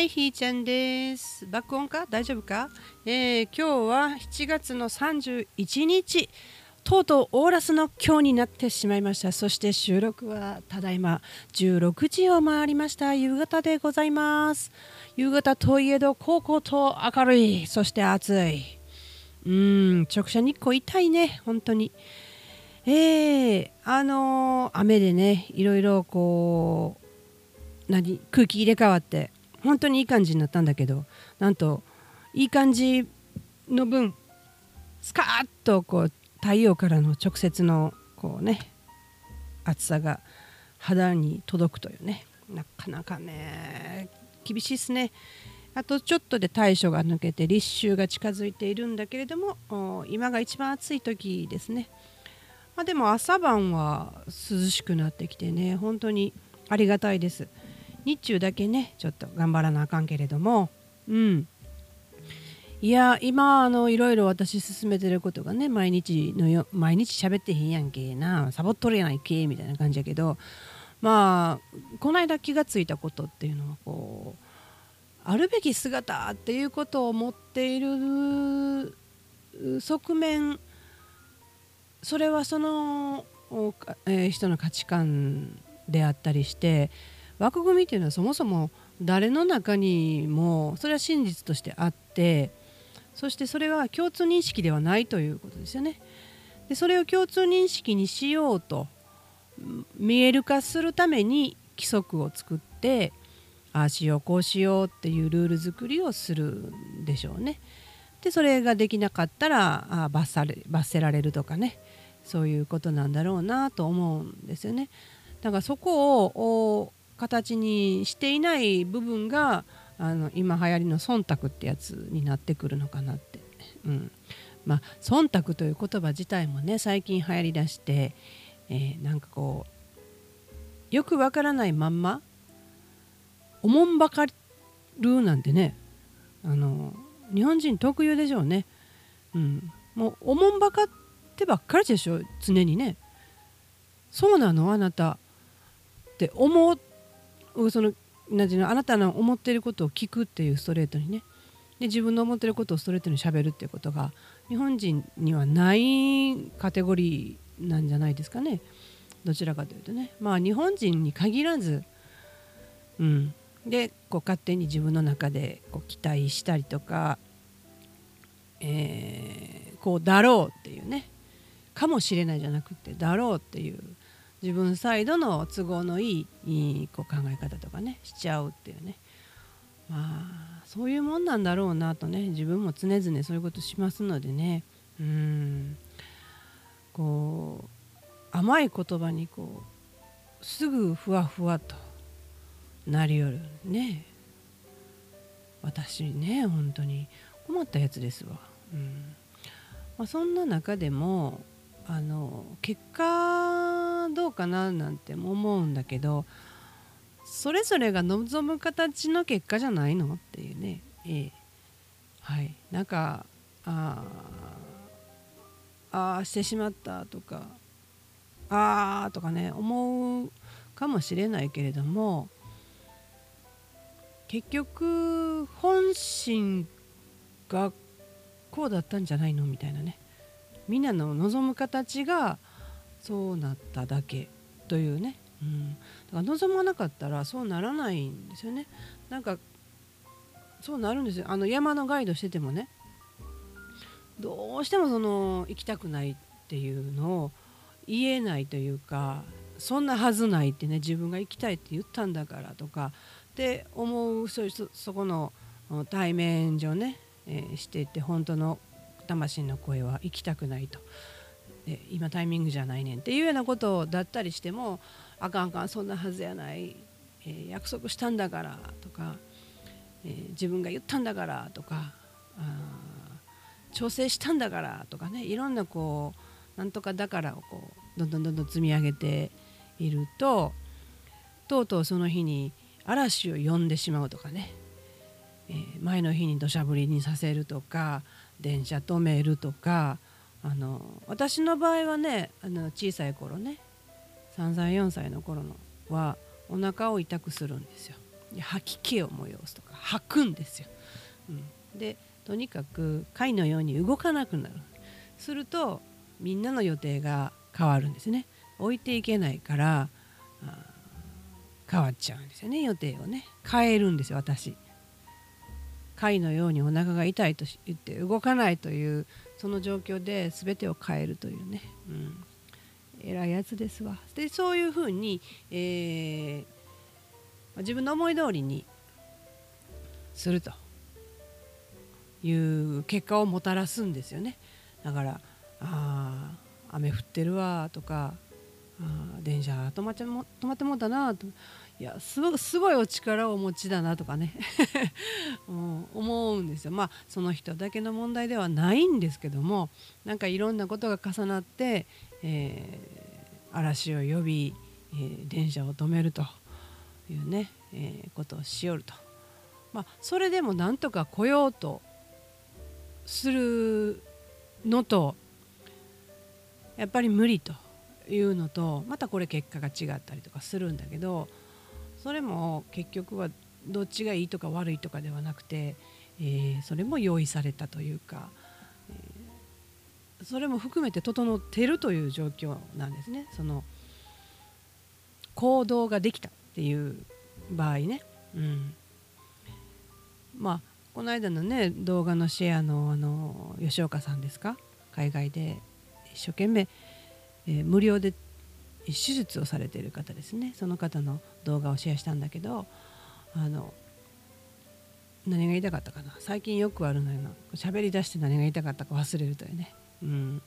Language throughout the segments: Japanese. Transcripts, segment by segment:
はいひーちゃんです。爆音か？大丈夫か、えー、今日は7月の31日。とうとうオーラスの今日になってしまいました。そして収録はただいま。16時を回りました。夕方でございます。夕方といえど高校と明るい。そして暑い。うん直射日光痛いね。本当に。えー、あのー、雨でねいろいろこう何空気入れ替わって本当にいい感じになったんだけどなんといい感じの分スカーッとこう太陽からの直接のこうね暑さが肌に届くというね。なかなかね厳しいですね。あとちょっとで大暑が抜けて立秋が近づいているんだけれども今が一番暑い時ですね、まあ、でも朝晩は涼しくなってきてね本当にありがたいです。日中だけねちょっと頑張らなあかんけれども。うん。いや今あのいろいろ私進めてることがね毎日のよ毎日喋ってへんやんけな。サボっとるやないけみたいな感じやけど。まあこの間気がついたことっていうのはこうあるべき姿っていうことを持っている側面それはその、えー、人の価値観であったりして枠組みっていうのはそもそも誰の中にもそれは真実としてあってそしてそれは共通認識ではないということですよね。でそれを共通認識にしようと見える化するために規則を作ってああしようこうしようっていうルール作りをするんでしょうね。でそれができなかったらあ罰され罰せられるとかねそういうことなんだろうなと思うんですよね。だからそこを形にしていない部分があの今流行りの忖度ってやつになってくるのかなって。うん。まあ、忖度という言葉自体もね最近流行りだして、えー、なんかこうよくわからないまんまおもんばかるなんてねあの日本人特有でしょうね、うん、もうおもんばかってばっかりでしょ常にね。そうなのあなた。って思っそのなんていうのあなたの思っていることを聞くっていうストレートにね。で自分の思ってることをストレートにしゃべるっていうことが日本人にはないカテゴリーなんじゃないですかね。どちらかというとね。まあ日本人に限らずうん。でこう勝手に自分の中でこう期待したりとか、えー、こうだろうっていうね。かもしれないじゃなくてだろうっていう自分サイドの都合のいいこう考え方とかねしちゃうっていうね。まあそういうもんなんだろうなとね自分も常々そういうことしますのでね。うん。こう甘い言葉にこうすぐふわふわとなりよるね。私ね本当に。困ったやつですわ。うん。まあ、そんな中でもあの結果どうかななんて思うんだけどそれぞれが望む形の結果じゃないのっていうね、ええ、はい。なんかああしてしまったとかああとかね思うかもしれないけれども結局本心がこうだったんじゃないのみたいなね。みんなの望む形がそうなっただけというね、うん、だから望まなかったらそうならないんですよね。なんかそうなるんですよ。あの山のガイドしててもね。どうしてもその行きたくないっていうのを言えないというかそんなはずないってね自分が行きたいって言ったんだからとかって思うそそこの対面上ね、えー、していて本当の魂の声は行きたくないと。で今タイミングじゃないねんっていうようなことだったりしてもあかんあかんそんなはずやない、えー、約束したんだからとか、えー、自分が言ったんだからとか調整したんだからとかねいろんなこうなんとかだからをこうどんどんどんどん積み上げているととうとうその日に嵐を呼んでしまうとかね、えー、前の日に土砂降りにさせるとか電車止めるとかあの私の場合はねあの小さい頃ね3歳4歳の頃のはお腹を痛くするんですよ。吐き気を催すとか吐くんですよ。うん、でとにかく貝のように動かなくなる。するとみんなの予定が変わるんですね。置いていけないから変わっちゃうんですよね。予定をね。変えるんですよ私。貝のようにお腹が痛いと言って動かないというその状況で全てを変えるというね、うん、偉いやつですわ。でそういうふうに、えー、自分の思い通りにするという結果をもたらすんですよね。だからあ雨降ってるわとかあ電車止まっちゃ止まってもうたなと。いやすごすごいお力をお持ちだなとかね うん、思うんですよまあその人だけの問題ではないんですけどもなんかいろんなことが重なって、えー、嵐を呼び、えー、電車を止めるというね、えー、ことをしよると。まあ、それでもなんとか来ようとするのとやっぱり無理というのとまたこれ結果が違ったりとかするんだけどそれも結局はどっちがいいとか悪いとかではなくて、えー、それも用意されたというか、えー、それも含めて整っているという状況なんですね。その行動ができたっていう場合ね。うん。まあこの間のね動画のシェアのあの吉岡さんですか？海外で一生懸命、えー、無料で手術をされている方ですね。その方の動画をシェアしたんだけどあの何が言いたかったかな。最近よくあるのよ。な喋り出して何が言いたかったか忘れるというね、うん、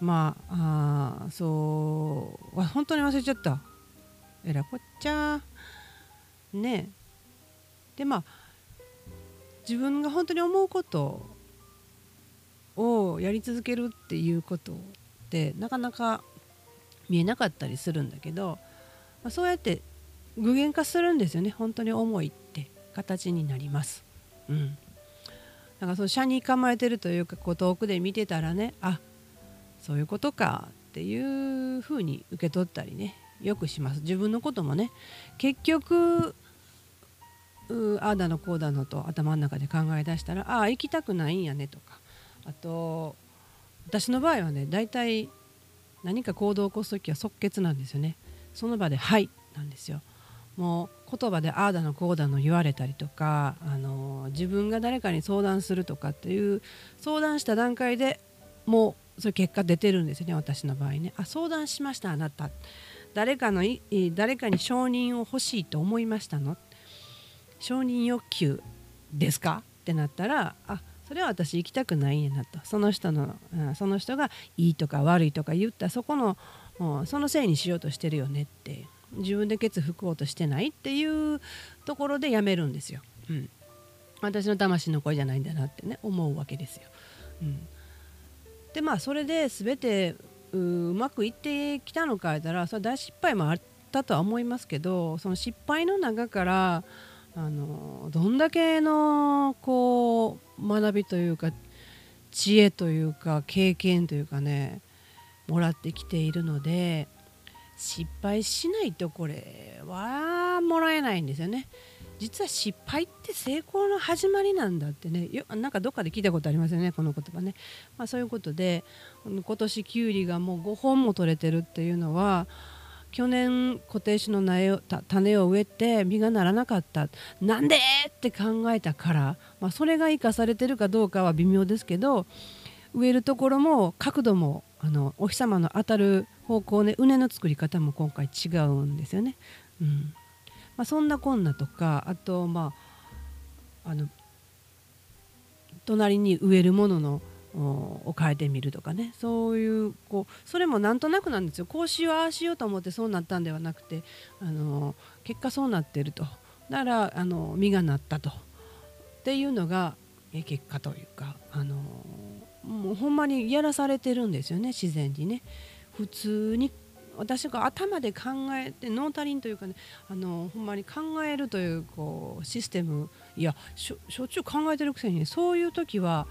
まああそう。本当に忘れちゃった。えらこっちゃねでまあ自分が本当に思うことをやり続けるっていうことってなかなか見えなかったりするんだけど、まあ、そうやって具現化するんですよね。本当に思いって形になります。うん、だからその車に構えてるというかこう遠くで見てたらねあそういうことかっていうふうに受け取ったりねよくします。自分のこともね結局ああだのこうだのと頭の中で考え出したらああ行きたくないんやねとかあと私の場合はね大体何か行動を起こす時は即決なんですよね。その場で「はい」なんですよ。もう言葉でああだのこうだの言われたりとかあの自分が誰かに相談するとかっていう相談した段階でもうそういう結果出てるんですよね私の場合ね。あ相談しましたあなた。誰かの誰かに承認を欲しいと思いましたの？承認欲求ですか？ってなったらあそれは私行きたくないんやなとその人の、うん、その人がいいとか悪いとか言ったそこの、うん、そのせいにしようとしてるよねって自分でケツ拭こうとしてないっていうところでやめるんですよ。うん、私の魂の声じゃないんだなってね思うわけですよ。うん、でまあそれで全てうまくいってきたのか言ったらそれ大失敗もあったとは思いますけどその失敗の中からあのどんだけのこう学びというか知恵というか経験というかねもらってきているので失敗しないとこれはもらえないんですよね。実は失敗って成功の始まりなんだってねよなんかどっかで聞いたことありますよねこの言葉ね、まあ、そういうことで今年きゅうりがもう5本も取れてるっていうのは去年固定種の苗を種を植えて実がならなかった。なんで？って考えたから、まあ、それが生かされてるかどうかは微妙ですけど植えるところも角度もあのお日様の当たる方向ね畝の作り方も今回違うんですよね。うん。まあ、そんなこんなとかあとまああの隣に植えるもののを変えてみるとかね。そういうこうそれもなんとなくなんですよ。こうしようああしようと思ってそうなったんではなくてあの結果そうなってると。だからあの実がなったと。っていうのが結果というかあのもうほんまにやらされてるんですよね。自然にね。普通に私が頭で考えてノータリンというかねあのほんまに考えるというこうシステム。いやしょっちゅう考えてるくせに、ね、そういう時は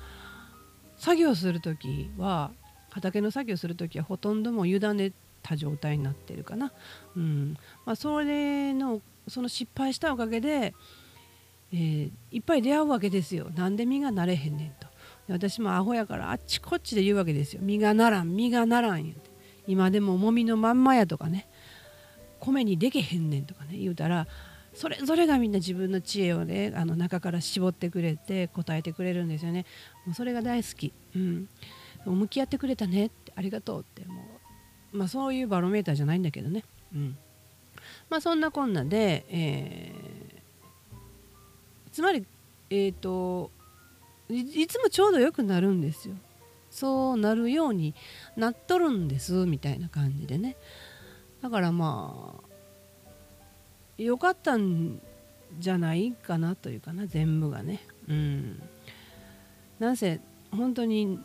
作業する時は畑の作業する時はほとんどもう委ねた状態になってるかな、うん。まあ、それのその失敗したおかげで、えー、いっぱい出会うわけですよ。なんで身がなれへんねんと。私もアホやからあっちこっちで言うわけですよ。身がならん身がならん言うて。今でももみのまんまやとかね。米にでけへんねんとかね言うたらそれぞれがみんな自分の知恵をねあの中から絞ってくれて答えてくれるんですよね。もうそれが大好き、うん、向き合ってくれたね。ってありがとうってもう、まあ、そういうバロメーターじゃないんだけどね、うん。まあ、そんなこんなで、えー、つまりえっ、ー、といつもちょうどよくなるんですよ。そうなるようになっとるんですみたいな感じでね。だからまあよかったんじゃないかなというかな全部がね。うん。なんせ本当に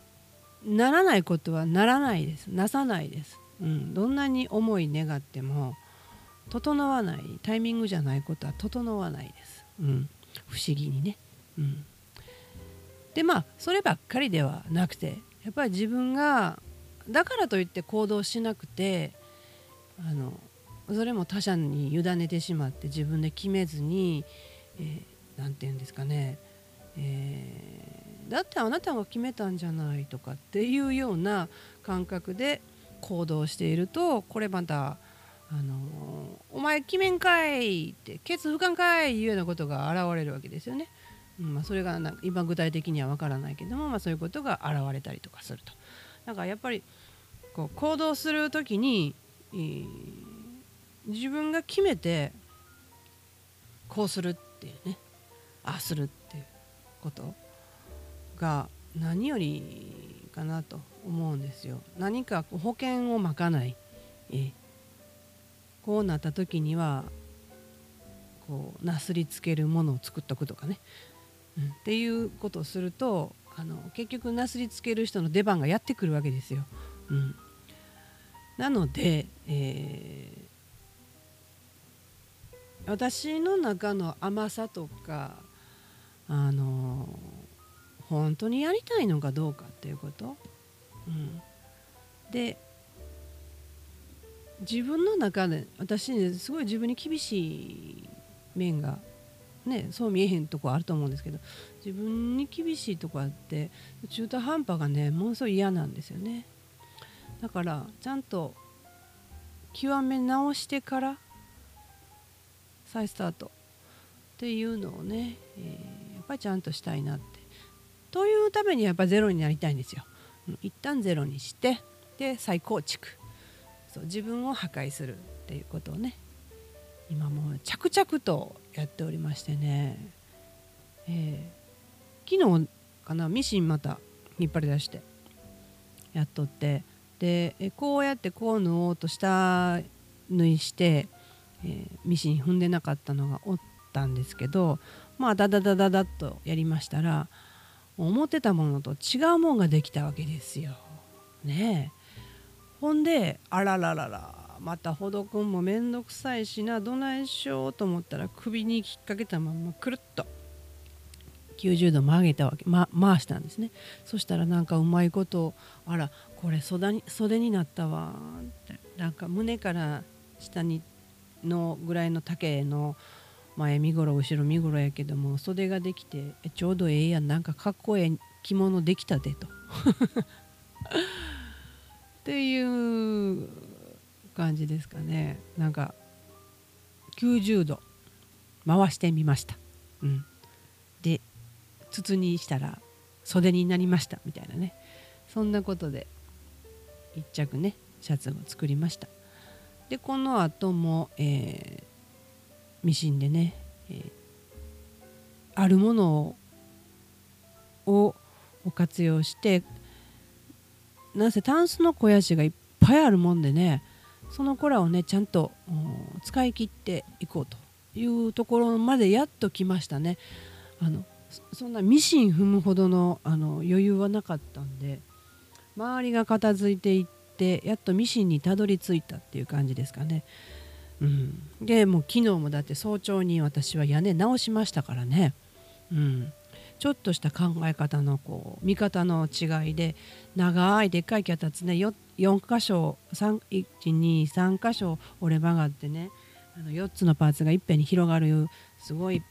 ならないことはならないです。なさないです、うん、どんなに思い願っても整わない。タイミングじゃないことは整わないです、うん、不思議にね、うん、でまあそればっかりではなくてやっぱり自分がだからといって行動しなくてあのそれも他者に委ねてしまって自分で決めずに何、えー、て言うんですかね、えー、だってあなたが決めたんじゃないとかっていうような感覚で行動しているとこれまたあのお前決めんかいってケツ不可かいいうようなことが現れるわけですよね。うんまあ、それがなんか今具体的には分からないけども、まあ、そういうことが現れたりとかすると。だかやっぱりこう行動する時に、えー、自分が決めてこうするっていうね。ああするっていうことが何よりかなと思うんですよ。何か保険をまかない、え、こうなった時にはこうなすりつけるものを作っとくとかね。うん。っていうことをするとあの結局なすりつける人の出番がやってくるわけですよ。うん、なので、えー、私の中の甘さとかあの本当にやりたいのかどうかっていうこと、うん、で自分の中で私ねすごい自分に厳しい面がねそう見えへんとこあると思うんですけど自分に厳しいとこあって中途半端がねものすごい嫌なんですよね。だからちゃんと極め直してから再スタートっていうのをね、えー、やっぱりちゃんとしたいなって。というためにやっぱゼロになりたいんですよ。一旦ゼロにしてで再構築。そう自分を破壊するっていうことをね今もう着々とやっておりましてね、えー、昨日かなミシンまた引っ張り出してやっとって。でこうやってこう縫おうと下縫いして、えー、ミシン踏んでなかったのがおったんですけどまあダダダダダッとやりましたら思ってたものと違うもんができたわけですよ。ねほんであららららまたほどくんもめんどくさいしなどないしようと思ったら首に引っ掛けたままくるっと90度曲げたわけ、ま、回したんですねそしたらなんかうまいことあらこれ袖に袖になったわってなんか胸から下にのぐらいの丈の前身頃後ろ身頃やけども袖ができてちょうどええやんなんかかっこええ着物できたでと。っていう感じですかね。なんか90度回してみました、うん、で筒にしたら袖になりましたみたいなね。そんなことで1着ねシャツを作りました。でこの後も、えー、ミシンでね、えー、あるものを活用してなんせタンスの肥やしがいっぱいあるもんでねその子らをねちゃんと使い切っていこうというところまでやっと来ましたね。あのそんなミシン踏むほどのあの余裕はなかったんで周りが片付いていってやっとミシンにたどり着いたっていう感じですかね。うん、でもう昨日もだって早朝に私は屋根直しましたからね、うん、ちょっとした考え方のこう見方の違いで長いでっかい脚立ね 4, 4箇所123箇所折れ曲がってねあの4つのパーツがいっぺんに広がるすごい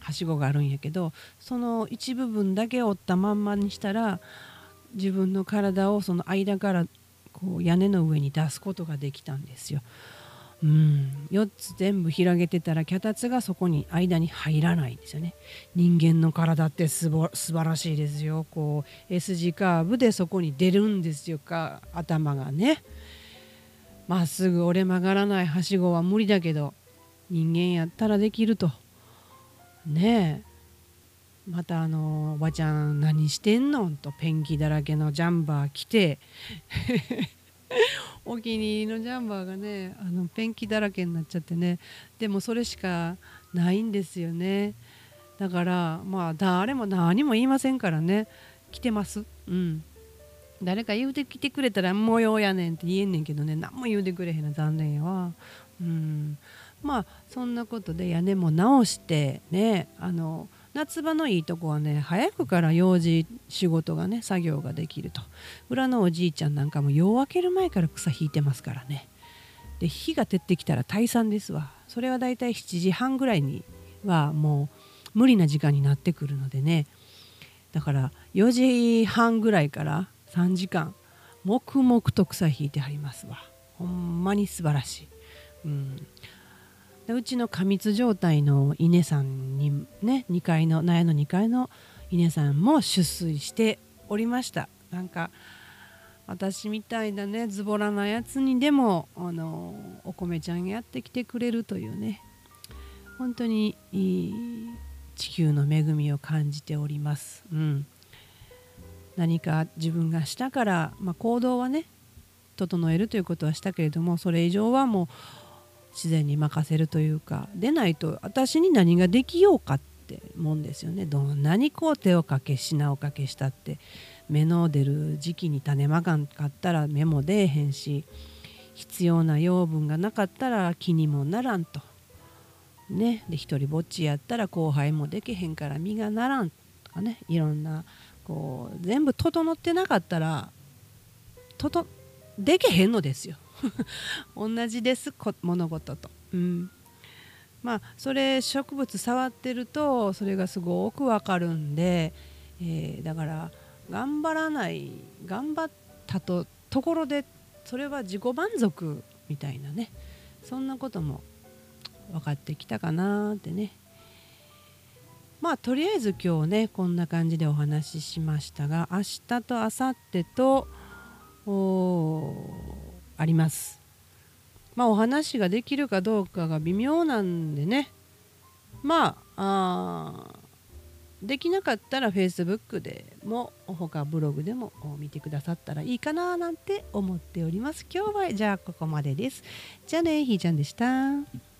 はしごがあるんやけどその一部分だけ折ったまんまにしたら自分の体をその間からこう屋根の上に出すことができたんですよ。うん、4つ全部広げてたら脚立がそこに間に入らないんですよね。人間の体ってすば素晴らしいですよ。こう S 字カーブでそこに出るんですよ。か頭がね。まっすぐ折れ曲がらないはしごは無理だけど人間やったらできると。ねえ。またあのおばちゃん何してんの？とペンキだらけのジャンバー着て お気に入りのジャンバーがねあのペンキだらけになっちゃってね。でもそれしかないんですよね。だからまあ誰も何も言いませんからね。来てます。うん。誰か言うてきてくれたら模様やねんって言えんねんけどね。何も言うてくれへんの残念やわ。うん。まあそんなことで屋根も直してねあの夏場のいいとこはね早くから用事仕事がね作業ができると。裏のおじいちゃんなんかも夜明ける前から草引いてますからね。で火が照ってきたら退散ですわ。それはだいたい7時半ぐらいにはもう無理な時間になってくるのでね。だから4時半ぐらいから3時間黙々と草引いてはりますわ。ほんまに素晴らしい、うん、うちの過密状態の稲さんにね2階の納屋の2階の稲さんも出水しておりましたなんか私みたいなねズボラなやつにでもあのお米ちゃんがやってきてくれるというね本当に地球の恵みを感じております。うん、何か自分がしたから、まあ、行動はね整えるということはしたけれどもそれ以上はもう自然に任せるというかでないと私に何ができようかってもんですよね。どんなにこう手をかけ品をかけしたって芽の出る時期に種まかんかったら芽も出えへんし必要な養分がなかったら木にもならんと。ね、で一人ぼっちやったら後輩もできへんから実がならんとかね。いろんなこう全部整ってなかったらととできへんのですよ。同じです物事と。うん。まあそれ植物触ってるとそれがすごくわかるんで、えー、だから頑張らない頑張ったとところでそれは自己満足みたいなね。そんなことも分かってきたかなってね。まあとりあえず今日ねこんな感じでお話ししましたが明日と明後日とおあります。まあお話ができるかどうかが微妙なんでねまあできなかったら Facebook でも他ブログでも見てくださったらいいかななんて思っております。今日はじゃあここまでです。じゃあねひーちゃんでした。